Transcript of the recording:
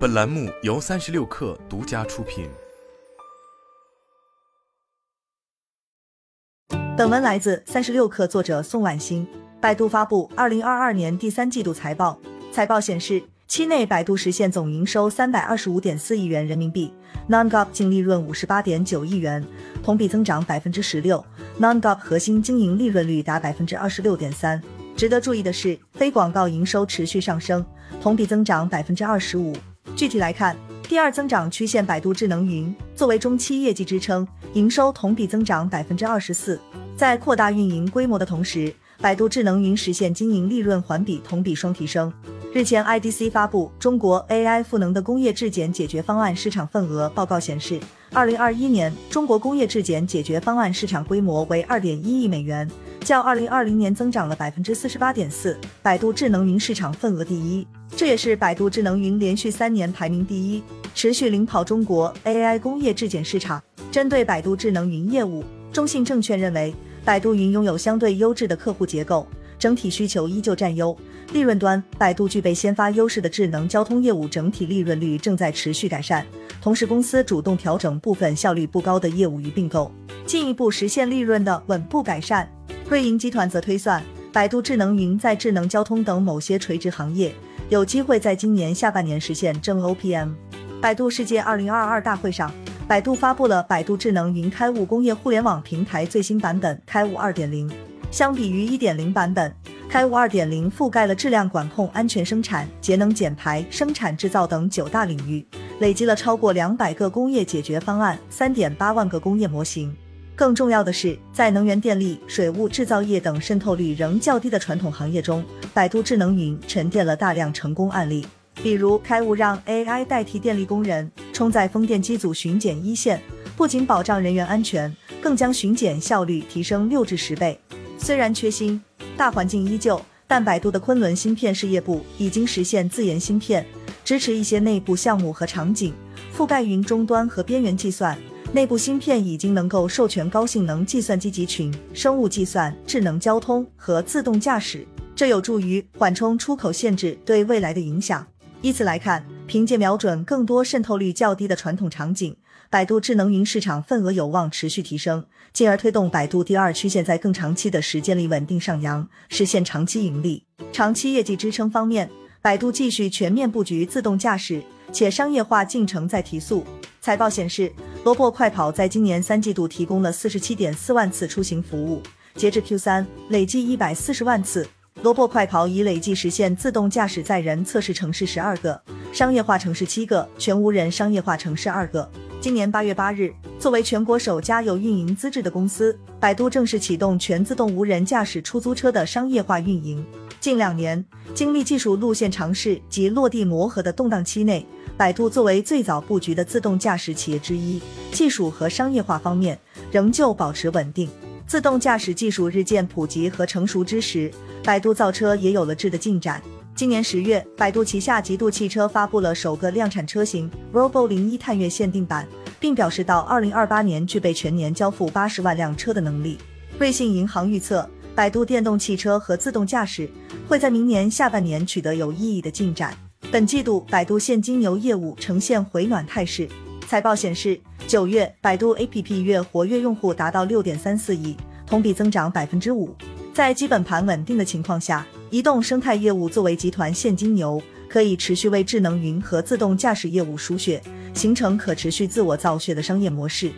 本栏目由三十六氪独家出品。本文来自三十六氪，作者宋婉欣。百度发布二零二二年第三季度财报，财报显示，期内百度实现总营收三百二十五点四亿元人民币，Non-GAAP 净利润五十八点九亿元，同比增长百分之十六，Non-GAAP 核心经营利润率达百分之二十六点三。值得注意的是，非广告营收持续上升，同比增长百分之二十五。具体来看，第二增长曲线百度智能云作为中期业绩支撑，营收同比增长百分之二十四。在扩大运营规模的同时，百度智能云实现经营利润环比、同比双提升。日前，IDC 发布《中国 AI 赋能的工业质检解决方案市场份额报告》显示，二零二一年中国工业质检解决方案市场规模为二点一亿美元，较二零二零年增长了百分之四十八点四。百度智能云市场份额第一。这也是百度智能云连续三年排名第一，持续领跑中国 AI 工业质检市场。针对百度智能云业务，中信证券认为，百度云拥有相对优质的客户结构，整体需求依旧占优。利润端，百度具备先发优势的智能交通业务，整体利润率正在持续改善。同时，公司主动调整部分效率不高的业务与并购，进一步实现利润的稳步改善。瑞银集团则推算，百度智能云在智能交通等某些垂直行业。有机会在今年下半年实现正 OPM。百度世界二零二二大会上，百度发布了百度智能云开悟工业互联网平台最新版本开悟二点零。相比于一点零版本，开悟二点零覆盖了质量管控、安全生产、节能减排、生产制造等九大领域，累积了超过两百个工业解决方案，三点八万个工业模型。更重要的是，在能源电力、水务制造业等渗透率仍较低的传统行业中，百度智能云沉淀了大量成功案例。比如，开悟让 AI 代替电力工人冲在风电机组巡检一线，不仅保障人员安全，更将巡检效率提升六至十倍。虽然缺芯，大环境依旧，但百度的昆仑芯片事业部已经实现自研芯片，支持一些内部项目和场景，覆盖云终端和边缘计算。内部芯片已经能够授权高性能计算机集群、生物计算、智能交通和自动驾驶，这有助于缓冲出口限制对未来的影响。依此来看，凭借瞄准更多渗透率较低的传统场景，百度智能云市场份额有望持续提升，进而推动百度第二曲线在更长期的时间里稳定上扬，实现长期盈利。长期业绩支撑方面，百度继续全面布局自动驾驶，且商业化进程在提速。财报显示，萝卜快跑在今年三季度提供了四十七点四万次出行服务，截至 Q 三累计一百四十万次。萝卜快跑已累计实现自动驾驶载人测试城市十二个，商业化城市七个，全无人商业化城市二个。今年八月八日，作为全国首家有运营资质的公司，百度正式启动全自动无人驾驶出租车的商业化运营。近两年，经历技术路线尝试及落地磨合的动荡期内。百度作为最早布局的自动驾驶企业之一，技术和商业化方面仍旧保持稳定。自动驾驶技术日渐普及和成熟之时，百度造车也有了质的进展。今年十月，百度旗下极度汽车发布了首个量产车型 Robo 零一探月限定版，并表示到二零二八年具备全年交付八十万辆车的能力。瑞信银行预测，百度电动汽车和自动驾驶会在明年下半年取得有意义的进展。本季度，百度现金流业务呈现回暖态势。财报显示，九月百度 APP 月活跃用户达到六点三四亿，同比增长百分之五。在基本盘稳定的情况下，移动生态业务作为集团现金流，可以持续为智能云和自动驾驶业务输血，形成可持续自我造血的商业模式。